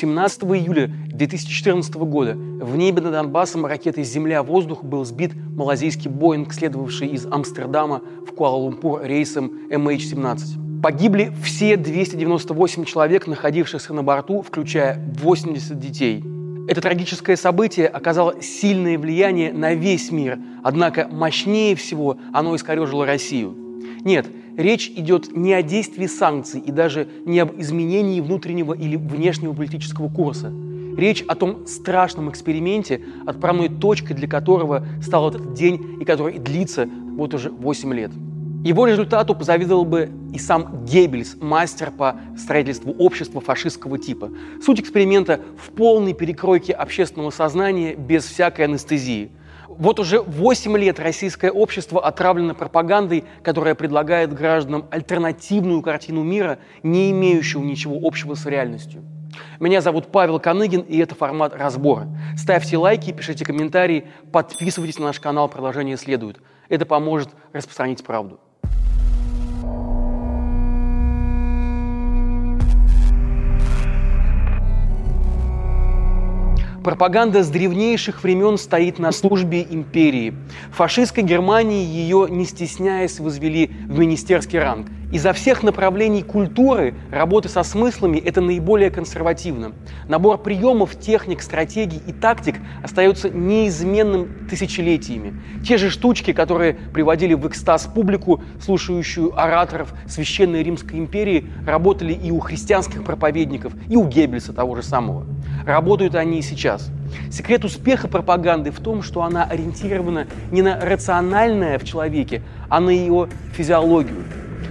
17 июля 2014 года в небе над Донбассом ракетой «Земля-воздух» был сбит малазийский «Боинг», следовавший из Амстердама в Куала-Лумпур рейсом MH17. Погибли все 298 человек, находившихся на борту, включая 80 детей. Это трагическое событие оказало сильное влияние на весь мир, однако мощнее всего оно искорежило Россию. Нет, речь идет не о действии санкций и даже не об изменении внутреннего или внешнего политического курса. Речь о том страшном эксперименте, отправной точкой для которого стал этот день и который длится вот уже 8 лет. Его результату позавидовал бы и сам Геббельс, мастер по строительству общества фашистского типа. Суть эксперимента в полной перекройке общественного сознания без всякой анестезии – вот уже 8 лет российское общество отравлено пропагандой, которая предлагает гражданам альтернативную картину мира, не имеющую ничего общего с реальностью. Меня зовут Павел Коныгин, и это формат разбора. Ставьте лайки, пишите комментарии, подписывайтесь на наш канал, продолжение следует. Это поможет распространить правду. Пропаганда с древнейших времен стоит на службе империи. В фашистской Германии ее, не стесняясь, возвели в министерский ранг – Изо всех направлений культуры работы со смыслами это наиболее консервативно. Набор приемов, техник, стратегий и тактик остается неизменным тысячелетиями. Те же штучки, которые приводили в экстаз публику, слушающую ораторов Священной Римской империи, работали и у христианских проповедников, и у Геббельса того же самого. Работают они и сейчас. Секрет успеха пропаганды в том, что она ориентирована не на рациональное в человеке, а на ее физиологию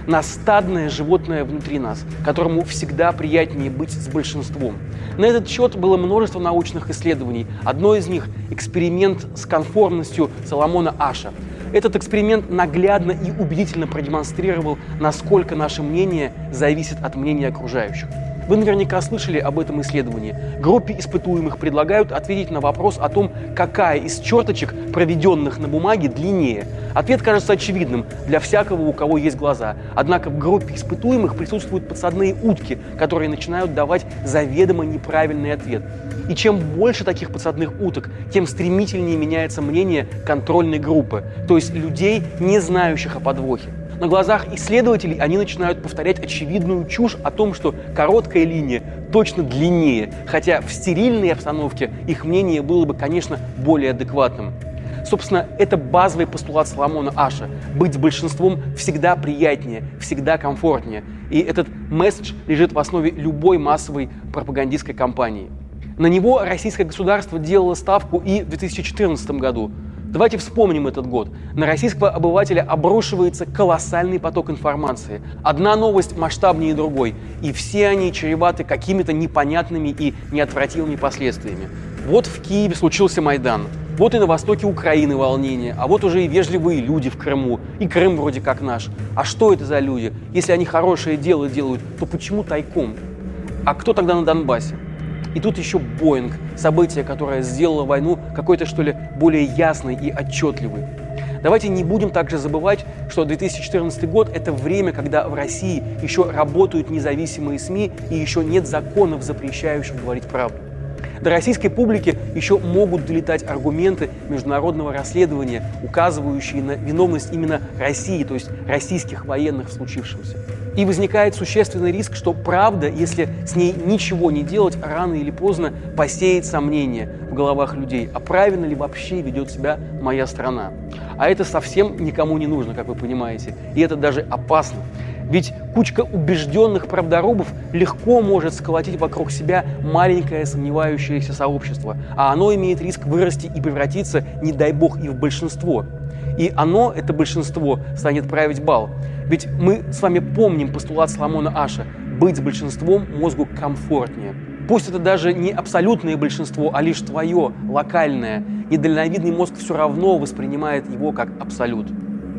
на стадное животное внутри нас, которому всегда приятнее быть с большинством. На этот счет было множество научных исследований. Одно из них – эксперимент с конформностью Соломона Аша. Этот эксперимент наглядно и убедительно продемонстрировал, насколько наше мнение зависит от мнения окружающих. Вы наверняка слышали об этом исследовании. Группе испытуемых предлагают ответить на вопрос о том, какая из черточек, проведенных на бумаге, длиннее. Ответ кажется очевидным для всякого, у кого есть глаза. Однако в группе испытуемых присутствуют подсадные утки, которые начинают давать заведомо неправильный ответ. И чем больше таких подсадных уток, тем стремительнее меняется мнение контрольной группы, то есть людей, не знающих о подвохе. На глазах исследователей они начинают повторять очевидную чушь о том, что короткая линия точно длиннее, хотя в стерильной обстановке их мнение было бы, конечно, более адекватным. Собственно, это базовый постулат Соломона Аша. Быть с большинством всегда приятнее, всегда комфортнее. И этот месседж лежит в основе любой массовой пропагандистской кампании. На него российское государство делало ставку и в 2014 году. Давайте вспомним этот год. На российского обывателя обрушивается колоссальный поток информации. Одна новость масштабнее другой, и все они чреваты какими-то непонятными и неотвратимыми последствиями. Вот в Киеве случился Майдан, вот и на востоке Украины волнение, а вот уже и вежливые люди в Крыму, и Крым вроде как наш. А что это за люди? Если они хорошее дело делают, то почему тайком? А кто тогда на Донбассе? И тут еще Боинг, событие, которое сделало войну какой-то, что ли, более ясной и отчетливой. Давайте не будем также забывать, что 2014 год – это время, когда в России еще работают независимые СМИ и еще нет законов, запрещающих говорить правду. До российской публики еще могут долетать аргументы международного расследования, указывающие на виновность именно России, то есть российских военных в случившемся. И возникает существенный риск, что правда, если с ней ничего не делать, рано или поздно посеет сомнения в головах людей, а правильно ли вообще ведет себя моя страна. А это совсем никому не нужно, как вы понимаете, и это даже опасно. Ведь кучка убежденных правдорубов легко может сколотить вокруг себя маленькое сомневающееся сообщество, а оно имеет риск вырасти и превратиться, не дай бог, и в большинство. И оно, это большинство, станет править бал. Ведь мы с вами помним постулат Соломона Аша – быть большинством мозгу комфортнее. Пусть это даже не абсолютное большинство, а лишь твое, локальное. Недальновидный мозг все равно воспринимает его как абсолют.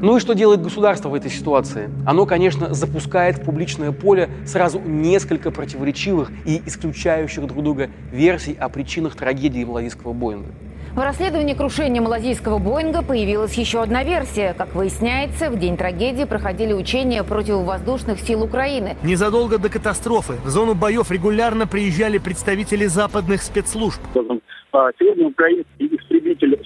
Ну и что делает государство в этой ситуации? Оно, конечно, запускает в публичное поле сразу несколько противоречивых и исключающих друг друга версий о причинах трагедии Малавийского Боинга. В расследовании крушения малазийского Боинга появилась еще одна версия. Как выясняется, в день трагедии проходили учения противовоздушных сил Украины. Незадолго до катастрофы в зону боев регулярно приезжали представители западных спецслужб. Сегодня украинский истребитель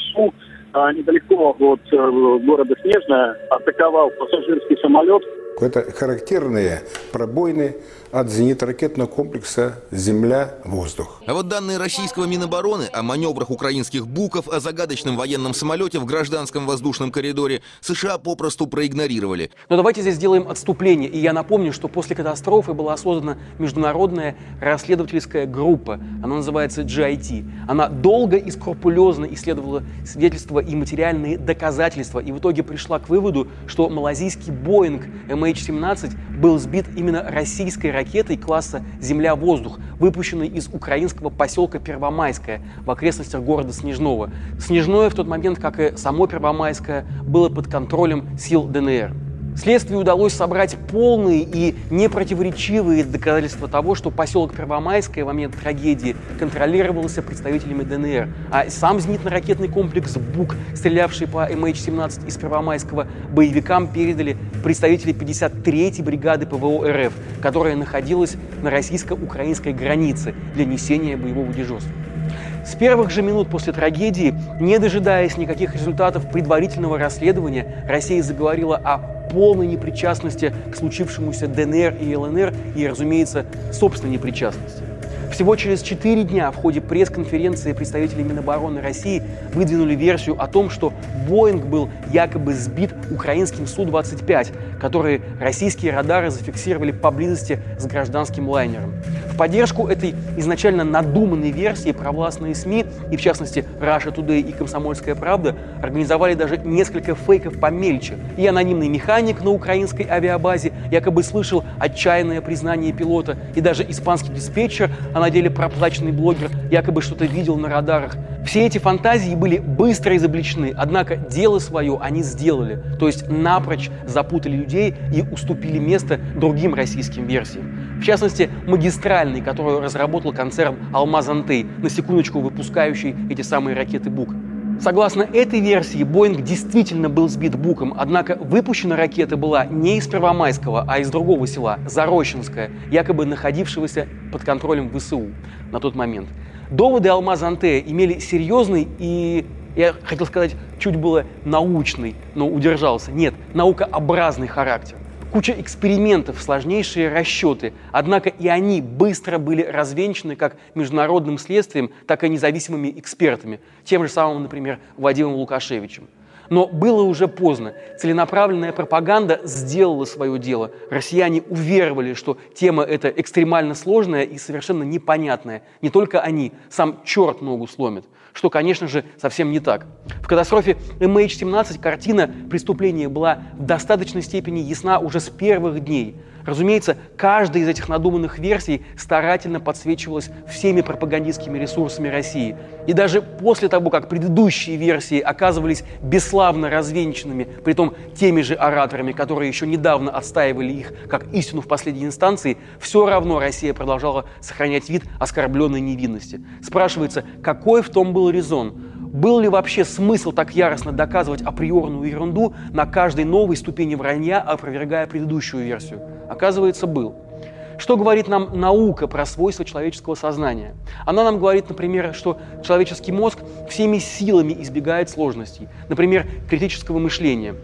недалеко от э, города Снежная атаковал пассажирский самолет. Это характерные пробоины от зенитно-ракетного комплекса «Земля-воздух». А вот данные российского Минобороны о маневрах украинских «Буков», о загадочном военном самолете в гражданском воздушном коридоре США попросту проигнорировали. Но давайте здесь сделаем отступление. И я напомню, что после катастрофы была создана международная расследовательская группа. Она называется GIT. Она долго и скрупулезно исследовала свидетельства и материальные доказательства. И в итоге пришла к выводу, что малазийский Боинг MH17 был сбит именно российской ракетой класса «Земля-воздух», выпущенной из украинского поселка Первомайское в окрестностях города Снежного. Снежное в тот момент, как и само Первомайское, было под контролем сил ДНР. Следствию удалось собрать полные и непротиворечивые доказательства того, что поселок Первомайское в момент трагедии контролировался представителями ДНР, а сам зенитно-ракетный комплекс «БУК», стрелявший по МХ-17 из Первомайского, боевикам передали представители 53-й бригады ПВО РФ, которая находилась на российско-украинской границе для несения боевого дежурства. С первых же минут после трагедии, не дожидаясь никаких результатов предварительного расследования, Россия заговорила о полной непричастности к случившемуся ДНР и ЛНР и, разумеется, собственной непричастности. Всего через четыре дня в ходе пресс-конференции представители Минобороны России выдвинули версию о том, что Боинг был якобы сбит украинским Су-25, который российские радары зафиксировали поблизости с гражданским лайнером. Поддержку этой изначально надуманной версии провластные СМИ, и в частности Russia Today и Комсомольская правда, организовали даже несколько фейков помельче. И анонимный механик на украинской авиабазе якобы слышал отчаянное признание пилота, и даже испанский диспетчер, а на деле проплаченный блогер, якобы что-то видел на радарах. Все эти фантазии были быстро изобличены, однако дело свое они сделали, то есть напрочь запутали людей и уступили место другим российским версиям. В частности, магистральный, которую разработал концерн «Алмаз Антей», на секундочку выпускающий эти самые ракеты «Бук». Согласно этой версии, Боинг действительно был сбит Буком, однако выпущена ракета была не из Первомайского, а из другого села, Зарощенское, якобы находившегося под контролем ВСУ на тот момент. Доводы Алмаза Антея имели серьезный и, я хотел сказать, чуть было научный, но удержался. Нет, наукообразный характер куча экспериментов, сложнейшие расчеты. Однако и они быстро были развенчаны как международным следствием, так и независимыми экспертами, тем же самым, например, Вадимом Лукашевичем. Но было уже поздно. Целенаправленная пропаганда сделала свое дело. Россияне уверовали, что тема эта экстремально сложная и совершенно непонятная. Не только они, сам черт ногу сломит. Что, конечно же, совсем не так. В катастрофе MH17 картина преступления была в достаточной степени ясна уже с первых дней – Разумеется, каждая из этих надуманных версий старательно подсвечивалась всеми пропагандистскими ресурсами России. И даже после того, как предыдущие версии оказывались бесславно развенчанными, притом теми же ораторами, которые еще недавно отстаивали их как истину в последней инстанции, все равно Россия продолжала сохранять вид оскорбленной невинности. Спрашивается, какой в том был резон? Был ли вообще смысл так яростно доказывать априорную ерунду на каждой новой ступени вранья, опровергая предыдущую версию? Оказывается, был. Что говорит нам наука про свойства человеческого сознания? Она нам говорит, например, что человеческий мозг всеми силами избегает сложностей, например, критического мышления.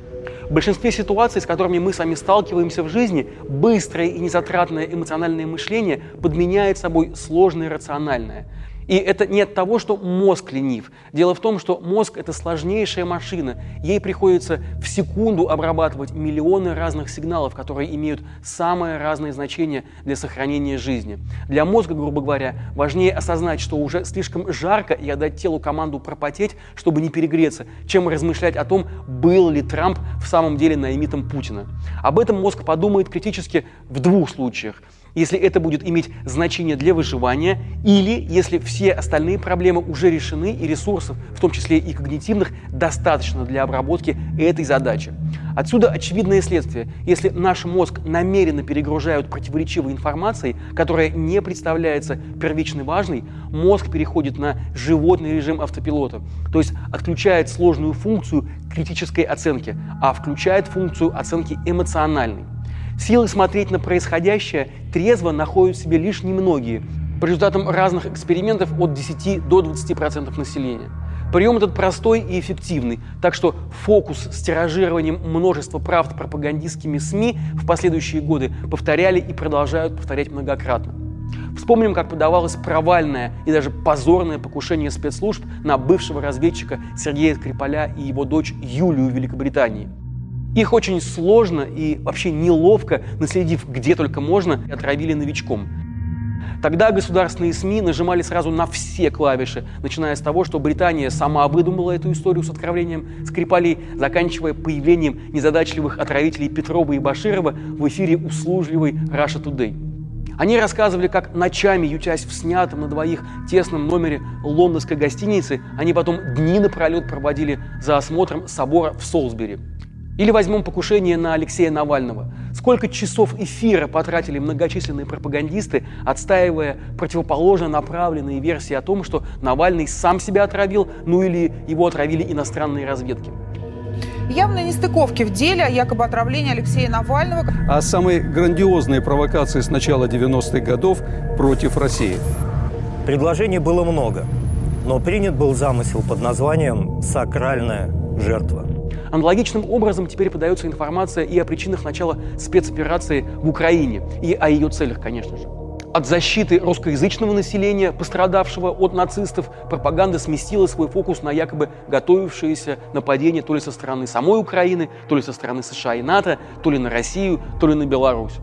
В большинстве ситуаций, с которыми мы сами сталкиваемся в жизни, быстрое и незатратное эмоциональное мышление подменяет собой сложное рациональное – и это не от того, что мозг ленив. Дело в том, что мозг – это сложнейшая машина. Ей приходится в секунду обрабатывать миллионы разных сигналов, которые имеют самое разное значение для сохранения жизни. Для мозга, грубо говоря, важнее осознать, что уже слишком жарко и отдать телу команду пропотеть, чтобы не перегреться, чем размышлять о том, был ли Трамп в самом деле наимитом Путина. Об этом мозг подумает критически в двух случаях – если это будет иметь значение для выживания, или если все остальные проблемы уже решены и ресурсов, в том числе и когнитивных, достаточно для обработки этой задачи. Отсюда очевидное следствие. Если наш мозг намеренно перегружают противоречивой информацией, которая не представляется первичной важной, мозг переходит на животный режим автопилота, то есть отключает сложную функцию критической оценки, а включает функцию оценки эмоциональной. Силы смотреть на происходящее трезво находят в себе лишь немногие, по результатам разных экспериментов от 10 до 20% населения. Прием этот простой и эффективный, так что фокус с тиражированием множества правд пропагандистскими СМИ в последующие годы повторяли и продолжают повторять многократно. Вспомним, как подавалось провальное и даже позорное покушение спецслужб на бывшего разведчика Сергея Скрипаля и его дочь Юлию в Великобритании. Их очень сложно и вообще неловко, наследив где только можно, отравили новичком. Тогда государственные СМИ нажимали сразу на все клавиши, начиная с того, что Британия сама выдумала эту историю с отравлением Скрипалей, заканчивая появлением незадачливых отравителей Петрова и Баширова в эфире услужливой Russia Today. Они рассказывали, как ночами, ютясь в снятом на двоих тесном номере лондонской гостиницы, они потом дни напролет проводили за осмотром собора в Солсбери – или возьмем покушение на Алексея Навального. Сколько часов эфира потратили многочисленные пропагандисты, отстаивая противоположно направленные версии о том, что Навальный сам себя отравил, ну или его отравили иностранные разведки. Явные нестыковки в деле о якобы отравлении Алексея Навального. О самой грандиозной провокации с начала 90-х годов против России. Предложений было много, но принят был замысел под названием «сакральная жертва». Аналогичным образом теперь подается информация и о причинах начала спецоперации в Украине, и о ее целях, конечно же. От защиты русскоязычного населения, пострадавшего от нацистов, пропаганда сместила свой фокус на якобы готовившееся нападение то ли со стороны самой Украины, то ли со стороны США и НАТО, то ли на Россию, то ли на Беларусь.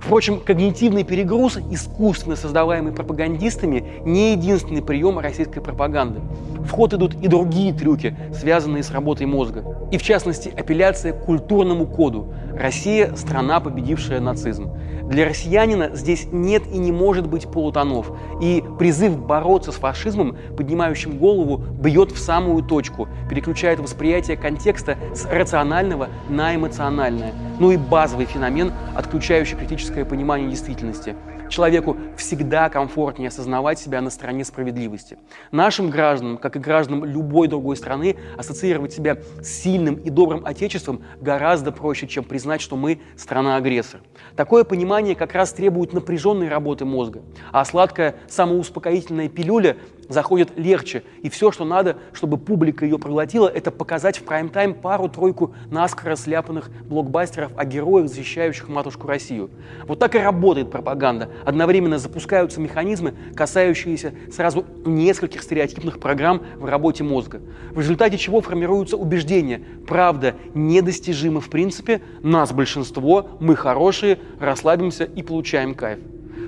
Впрочем, когнитивный перегруз, искусственно создаваемый пропагандистами, не единственный прием российской пропаганды. В ход идут и другие трюки, связанные с работой мозга. И в частности, апелляция к культурному коду. Россия – страна, победившая нацизм. Для россиянина здесь нет и не может быть полутонов. И призыв бороться с фашизмом, поднимающим голову, бьет в самую точку, переключает восприятие контекста с рационального на эмоциональное. Ну и базовый феномен, отключающий критическое понимание действительности – Человеку всегда комфортнее осознавать себя на стороне справедливости. Нашим гражданам, как и гражданам любой другой страны, ассоциировать себя с сильным и добрым отечеством гораздо проще, чем признать, что мы страна-агрессор. Такое понимание как раз требует напряженной работы мозга, а сладкая самоуспокоительная пилюля заходит легче. И все, что надо, чтобы публика ее проглотила, это показать в прайм-тайм пару-тройку наскоро сляпанных блокбастеров о героях, защищающих матушку Россию. Вот так и работает пропаганда. Одновременно запускаются механизмы, касающиеся сразу нескольких стереотипных программ в работе мозга. В результате чего формируются убеждения. Правда недостижима в принципе, нас большинство, мы хорошие, расслабимся и получаем кайф.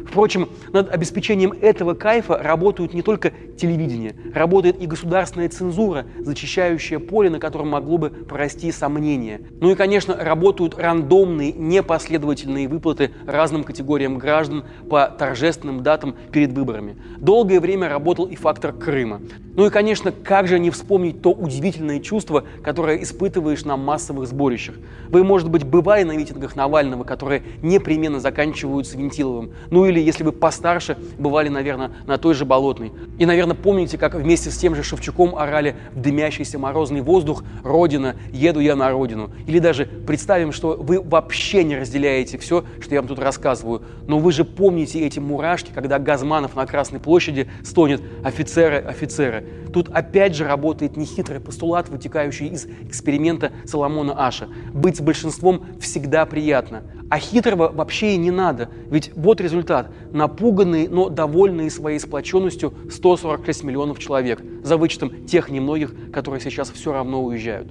Впрочем, над обеспечением этого кайфа работают не только телевидение, работает и государственная цензура, зачищающая поле, на котором могло бы прорасти сомнения. Ну и, конечно, работают рандомные, непоследовательные выплаты разным категориям граждан по торжественным датам перед выборами. Долгое время работал и фактор Крыма. Ну и, конечно, как же не вспомнить то удивительное чувство, которое испытываешь на массовых сборищах. Вы, может быть, бывали на митингах Навального, которые непременно заканчиваются Вентиловым. Ну или или если вы постарше, бывали, наверное, на той же Болотной. И, наверное, помните, как вместе с тем же Шевчуком орали в дымящийся морозный воздух «Родина, еду я на родину». Или даже представим, что вы вообще не разделяете все, что я вам тут рассказываю. Но вы же помните эти мурашки, когда Газманов на Красной площади стонет «Офицеры, офицеры». Тут опять же работает нехитрый постулат, вытекающий из эксперимента Соломона Аша. Быть большинством всегда приятно. А хитрого вообще и не надо. Ведь вот результат. Напуганные, но довольные своей сплоченностью 146 миллионов человек, за вычетом тех немногих, которые сейчас все равно уезжают.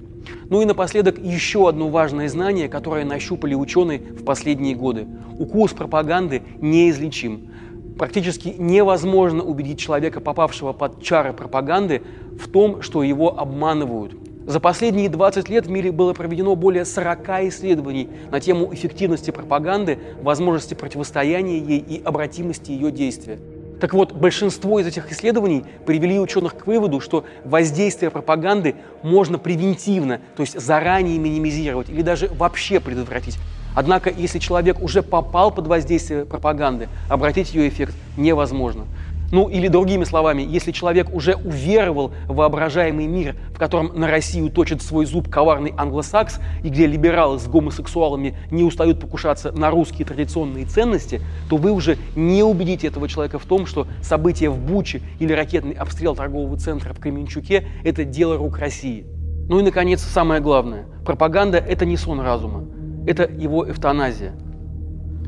Ну и напоследок еще одно важное знание, которое нащупали ученые в последние годы. Укус пропаганды неизлечим. Практически невозможно убедить человека, попавшего под чары пропаганды, в том, что его обманывают. За последние 20 лет в мире было проведено более 40 исследований на тему эффективности пропаганды, возможности противостояния ей и обратимости ее действия. Так вот, большинство из этих исследований привели ученых к выводу, что воздействие пропаганды можно превентивно, то есть заранее минимизировать или даже вообще предотвратить. Однако, если человек уже попал под воздействие пропаганды, обратить ее эффект невозможно. Ну или другими словами, если человек уже уверовал в воображаемый мир, в котором на Россию точит свой зуб коварный англосакс, и где либералы с гомосексуалами не устают покушаться на русские традиционные ценности, то вы уже не убедите этого человека в том, что события в Буче или ракетный обстрел торгового центра в Кременчуке – это дело рук России. Ну и, наконец, самое главное. Пропаганда – это не сон разума. Это его эвтаназия.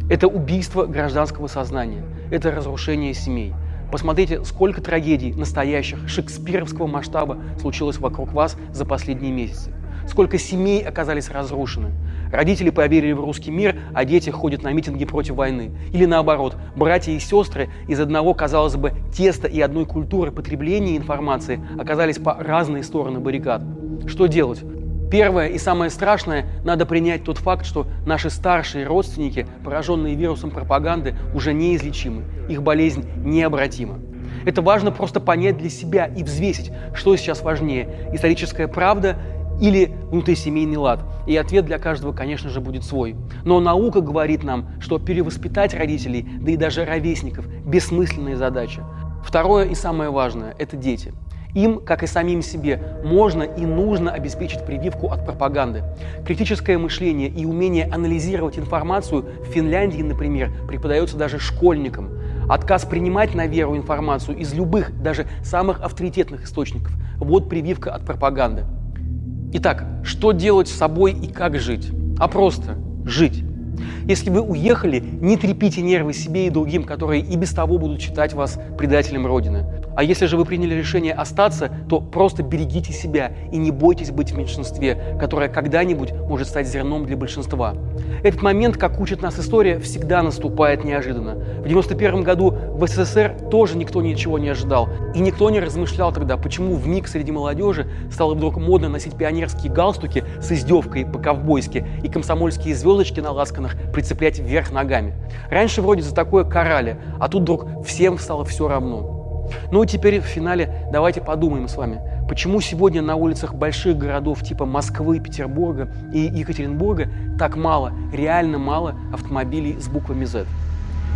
Это убийство гражданского сознания. Это разрушение семей – Посмотрите, сколько трагедий настоящих, шекспировского масштаба случилось вокруг вас за последние месяцы. Сколько семей оказались разрушены. Родители поверили в русский мир, а дети ходят на митинги против войны. Или наоборот, братья и сестры из одного, казалось бы, теста и одной культуры потребления информации оказались по разные стороны баррикад. Что делать? Первое и самое страшное, надо принять тот факт, что наши старшие родственники, пораженные вирусом пропаганды, уже неизлечимы. Их болезнь необратима. Это важно просто понять для себя и взвесить, что сейчас важнее – историческая правда или внутрисемейный лад. И ответ для каждого, конечно же, будет свой. Но наука говорит нам, что перевоспитать родителей, да и даже ровесников – бессмысленная задача. Второе и самое важное – это дети – им, как и самим себе, можно и нужно обеспечить прививку от пропаганды. Критическое мышление и умение анализировать информацию в Финляндии, например, преподается даже школьникам. Отказ принимать на веру информацию из любых, даже самых авторитетных источников – вот прививка от пропаганды. Итак, что делать с собой и как жить? А просто жить. Если вы уехали, не трепите нервы себе и другим, которые и без того будут считать вас предателем Родины. А если же вы приняли решение остаться, то просто берегите себя и не бойтесь быть в меньшинстве, которое когда-нибудь может стать зерном для большинства. Этот момент, как учит нас история, всегда наступает неожиданно. В 91 году в СССР тоже никто ничего не ожидал. И никто не размышлял тогда, почему в миг среди молодежи стало вдруг модно носить пионерские галстуки с издевкой по-ковбойски и комсомольские звездочки на ласканах прицеплять вверх ногами. Раньше вроде за такое карали, а тут вдруг всем стало все равно. Ну и теперь в финале давайте подумаем с вами, почему сегодня на улицах больших городов типа Москвы, Петербурга и Екатеринбурга так мало, реально мало автомобилей с буквами Z.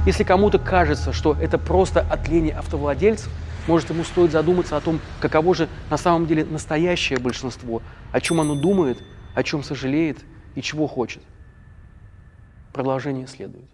Если кому-то кажется, что это просто от лени автовладельцев, может ему стоит задуматься о том, каково же на самом деле настоящее большинство, о чем оно думает, о чем сожалеет и чего хочет. Продолжение следует.